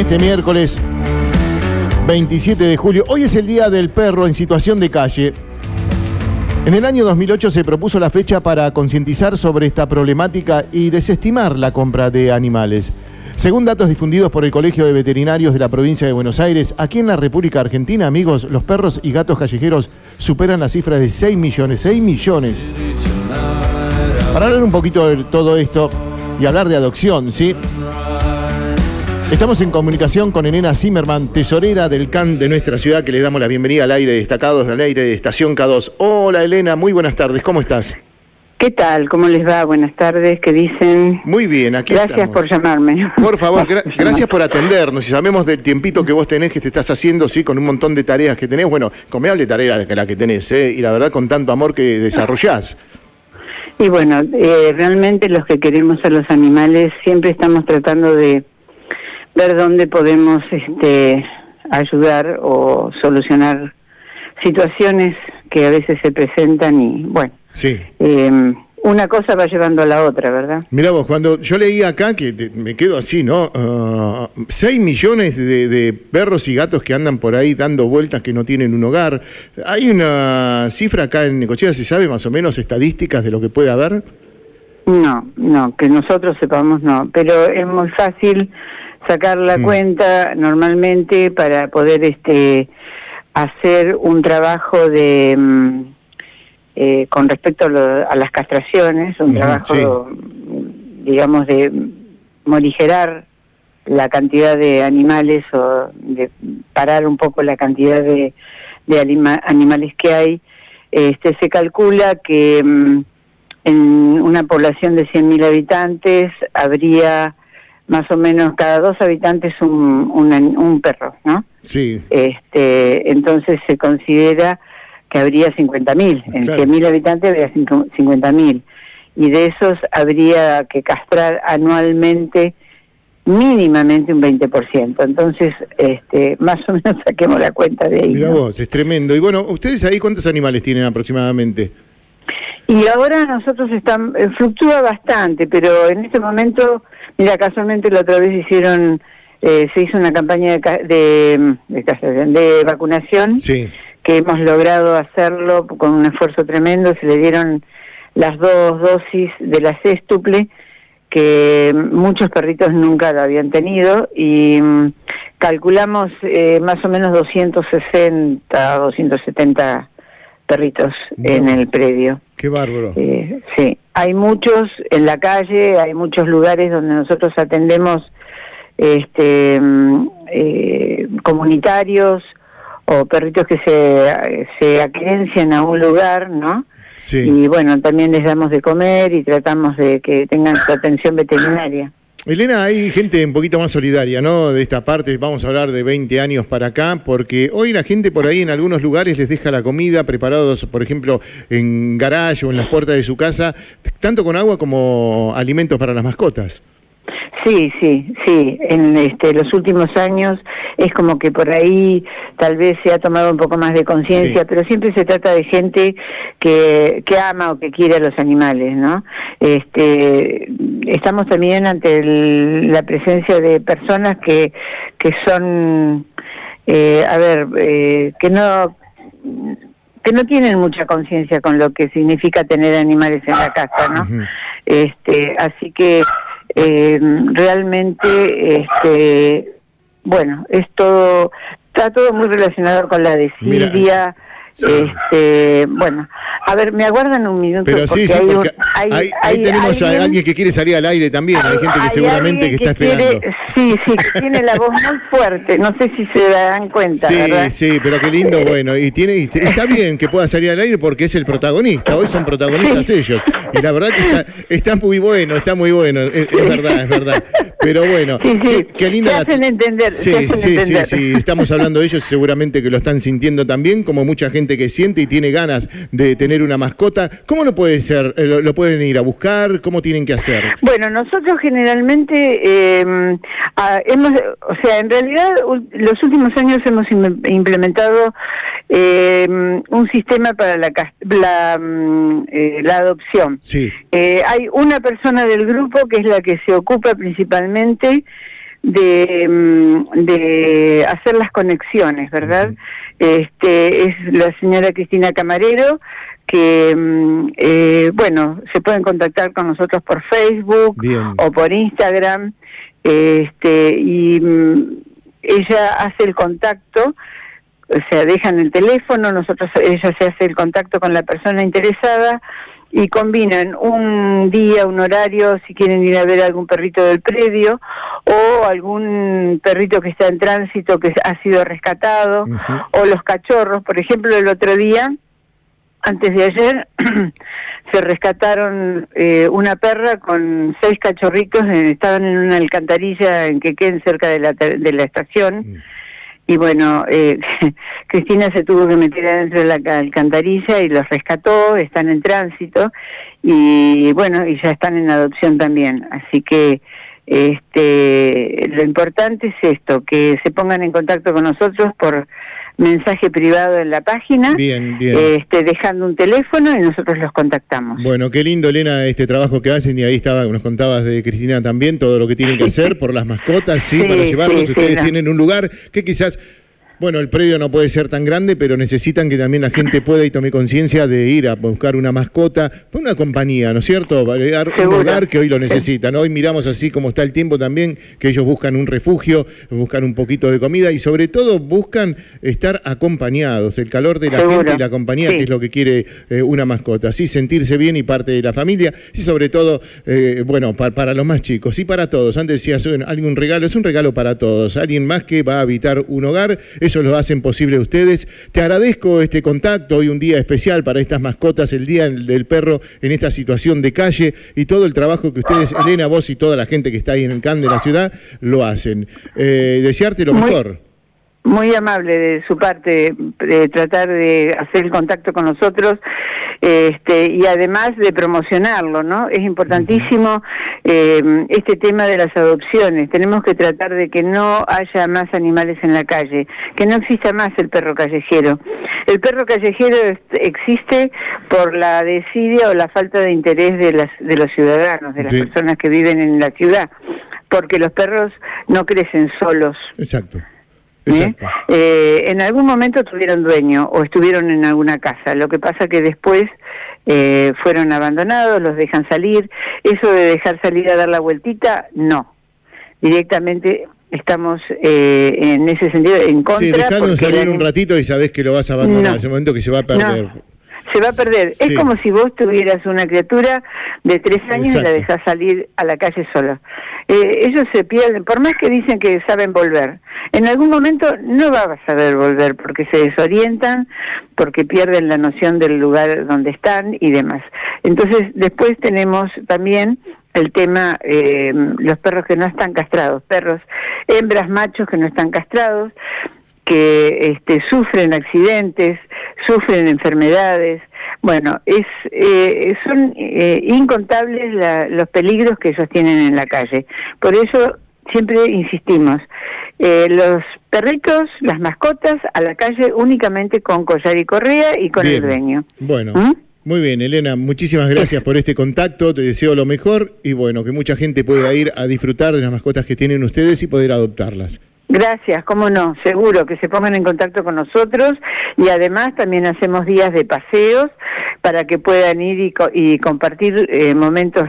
este miércoles 27 de julio. Hoy es el Día del Perro en situación de calle. En el año 2008 se propuso la fecha para concientizar sobre esta problemática y desestimar la compra de animales. Según datos difundidos por el Colegio de Veterinarios de la provincia de Buenos Aires, aquí en la República Argentina, amigos, los perros y gatos callejeros superan la cifra de 6 millones. 6 millones. Para hablar un poquito de todo esto y hablar de adopción, ¿sí? Estamos en comunicación con Elena Zimmerman, tesorera del CAN de nuestra ciudad, que le damos la bienvenida al aire de destacados, al aire de Estación K2. Hola Elena, muy buenas tardes, ¿cómo estás? ¿Qué tal? ¿Cómo les va? Buenas tardes, ¿qué dicen? Muy bien, aquí Gracias por llamarme. Por favor, gracias por atendernos y sabemos del tiempito que vos tenés, que te estás haciendo, sí, con un montón de tareas que tenés. Bueno, tareas que la que tenés, ¿eh? Y la verdad con tanto amor que desarrollás. Y bueno, eh, realmente los que queremos a los animales siempre estamos tratando de ver dónde podemos este, ayudar o solucionar situaciones que a veces se presentan y bueno, sí. Eh, una cosa va llevando a la otra, ¿verdad? Mira vos, cuando yo leí acá, que me quedo así, ¿no? Uh, 6 millones de, perros y gatos que andan por ahí dando vueltas que no tienen un hogar. ¿Hay una cifra acá en Necochea, se sabe más o menos estadísticas de lo que puede haber? No, no, que nosotros sepamos no, pero es muy fácil sacar la mm. cuenta normalmente para poder este hacer un trabajo de mm, eh, con respecto a, las castraciones, un trabajo digamos de morigerar la cantidad de animales o de parar un poco la cantidad de, de animales que hay, este se calcula que mm, en una población de 100.000 habitantes habría más o menos cada dos habitantes un, un, perro, ¿no? Sí. Este, entonces se considera que habría 50.000, en 100.000 habitantes habría 50.000 y de esos habría que castrar anualmente mínimamente un 20%. Entonces, este, más o menos saquemos la cuenta de ahí. Mira vos, es tremendo. Y bueno, ¿ustedes ahí cuántos animales tienen aproximadamente? Y ahora nosotros estamos, eh, fluctúa bastante, pero en este momento Mira, casualmente la otra vez hicieron, eh, se hizo una campaña de, de, vacunación, que hemos logrado hacerlo con un esfuerzo tremendo, se le dieron las dos dosis de la sextuple, que muchos perritos nunca lo habían tenido, y mm, calculamos eh, más o menos 260, 270 perritos en el predio. Qué bárbaro. Eh, sí, hay muchos en la calle, hay muchos lugares donde nosotros atendemos este, mm, eh, comunitarios o perritos que se, se a un lugar, ¿no? Sí. Y bueno, también les damos de comer y tratamos de que tengan su atención veterinaria. Elena, hay gente un poquito más solidaria, ¿no? De esta parte, vamos a hablar de 20 años para acá, porque hoy la gente por ahí en algunos lugares les deja la comida preparados, por ejemplo, en garaje o en las puertas de su casa, tanto con agua como alimentos para las mascotas. Sí, sí, sí. En este, los últimos años es como que por ahí tal vez se ha tomado un poco más de conciencia, pero siempre se trata de gente que, que ama o que quiere a los animales, ¿no? Este, estamos también ante la presencia de personas que, que son, eh, a ver, eh, que no que no tienen mucha conciencia con lo que significa tener animales en la casa, ¿no? Este, así que eh, realmente, este, bueno, es todo, está todo muy relacionado con la de Silvia. Este, bueno, a ver, me aguardan un minuto. Pero sí, sí, hay, ahí, tenemos a alguien que quiere salir al aire también. Hay, gente que seguramente que, está esperando. sí, sí, que tiene la voz muy fuerte. No sé si se dan cuenta. Sí, sí, pero qué lindo, bueno. Y tiene está bien que pueda salir al aire porque es el protagonista. Hoy son protagonistas ellos. Y la verdad que está, muy bueno, está muy bueno. Es, verdad, es verdad. Pero bueno, qué, linda. hacen entender. Sí, sí, sí, sí. Estamos hablando de ellos, seguramente que lo están sintiendo también, como mucha gente que siente y tiene ganas de tener una mascota, ¿cómo lo puede ser? Eh, ¿Lo, pueden ir a buscar? ¿Cómo tienen que hacer? Bueno, nosotros generalmente em, hemos, o sea, en realidad los últimos años hemos implementado em, un sistema para la, la, mm, eh, la adopción. Sí. Eh, hay una persona del grupo que es la que se ocupa principalmente de, mm, de hacer las conexiones, ¿verdad? Este es la señora Cristina Camarero que mm, eh, bueno se pueden contactar con nosotros por Facebook o por Instagram este y mm, ella hace el contacto o sea dejan el teléfono nosotros ella se hace el contacto con la persona interesada y combinan un día, un horario, si quieren ir a ver algún perrito del predio o algún perrito que está en tránsito que ha sido rescatado o los cachorros. Por ejemplo, el otro día, antes de ayer, se rescataron eh, una perra con seis cachorritos, estaban en una alcantarilla en Quequén, cerca de la, de la estación. Mm y bueno, eh, Cristina se tuvo que meter adentro de la alcantarilla y los rescató, están en tránsito y bueno, y ya están en adopción también. Así que este, lo importante es esto, que se pongan en contacto con nosotros por mensaje privado en la página, bien, bien. Este, dejando un teléfono y nosotros los contactamos. Bueno, qué lindo, Elena, este trabajo que hacen y ahí estaba, nos contabas de Cristina también, todo lo que tienen que hacer por las mascotas, sí, para llevarlos. Ustedes tienen un lugar que quizás bueno, el predio no puede ser tan grande, pero necesitan que también la gente pueda y tome conciencia de ir a buscar una mascota, una compañía, ¿no es cierto? Dar un lugar que hoy lo necesitan. Hoy miramos así como está el tiempo también, que ellos buscan un refugio, buscan un poquito de comida y sobre todo buscan estar acompañados, el calor de la gente y la compañía, que es lo que quiere eh, una mascota. Sí, sentirse bien y parte de la familia, y sobre todo, eh, bueno, para, los más chicos y para todos. Antes decías, alguien un regalo, es un regalo para todos. Alguien más que va a habitar un hogar eso lo hacen posible ustedes. Te agradezco este contacto, hoy un día especial para estas mascotas, el Día del Perro en esta situación de calle y todo el trabajo que ustedes, Elena, vos y toda la gente que está ahí en el CAN de la ciudad, lo hacen. Eh, desearte lo mejor. Muy amable de su parte de tratar de hacer el contacto con nosotros este, y además de promocionarlo, ¿no? Es importantísimo eh, este tema de las adopciones. Tenemos que tratar de que no haya más animales en la calle, que no exista más el perro callejero. El perro callejero existe por la desidia o la falta de interés de, las, de los ciudadanos, de las personas que viven en la ciudad, porque los perros no crecen solos. Exacto. ¿Eh? ¿Eh? en algún momento tuvieron dueño o estuvieron en alguna casa. Lo que pasa que después eh, fueron abandonados, los dejan salir. Eso de dejar salir a dar la vueltita, no. Directamente estamos eh, en ese sentido en contra. Sí, dejaron salir un ratito y sabés que lo vas a abandonar, en ese momento que se va a perder. Se va a perder. Es como si vos tuvieras una criatura de tres años y la dejás salir a la calle sola. Eh, ellos se pierden, por más que dicen que saben volver, en algún momento no va a saber volver porque se desorientan, porque pierden la noción del lugar donde están y demás. Entonces, después tenemos también el tema, eh, los perros que no están castrados, perros, hembras, machos que no están castrados, que este, sufren accidentes, sufren enfermedades. Bueno, es, eh, son eh, incontables los peligros que ellos tienen en la calle. Por eso siempre insistimos, eh, los perritos, las mascotas, a la calle únicamente con collar y correa y con el dueño. Bueno. ¿Mm? Muy bien, Elena, muchísimas gracias por este contacto, te deseo lo mejor y bueno, que mucha gente pueda ir a disfrutar de las mascotas que tienen ustedes y poder adoptarlas. Gracias, cómo no, seguro que se pongan en contacto con nosotros y además también hacemos días de paseos para que puedan ir y, compartir eh, momentos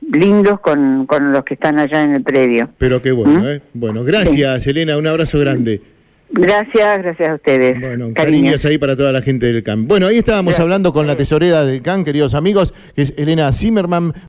lindos con, con, los que están allá en el predio. Pero qué bueno, ¿Mm? ¿eh? Bueno, gracias Elena, un abrazo grande. Gracias, gracias a ustedes. Bueno, cariños ahí para toda la gente del CAN. Bueno, ahí estábamos hablando con la tesorera del CAN, queridos amigos, que es Elena Zimmerman.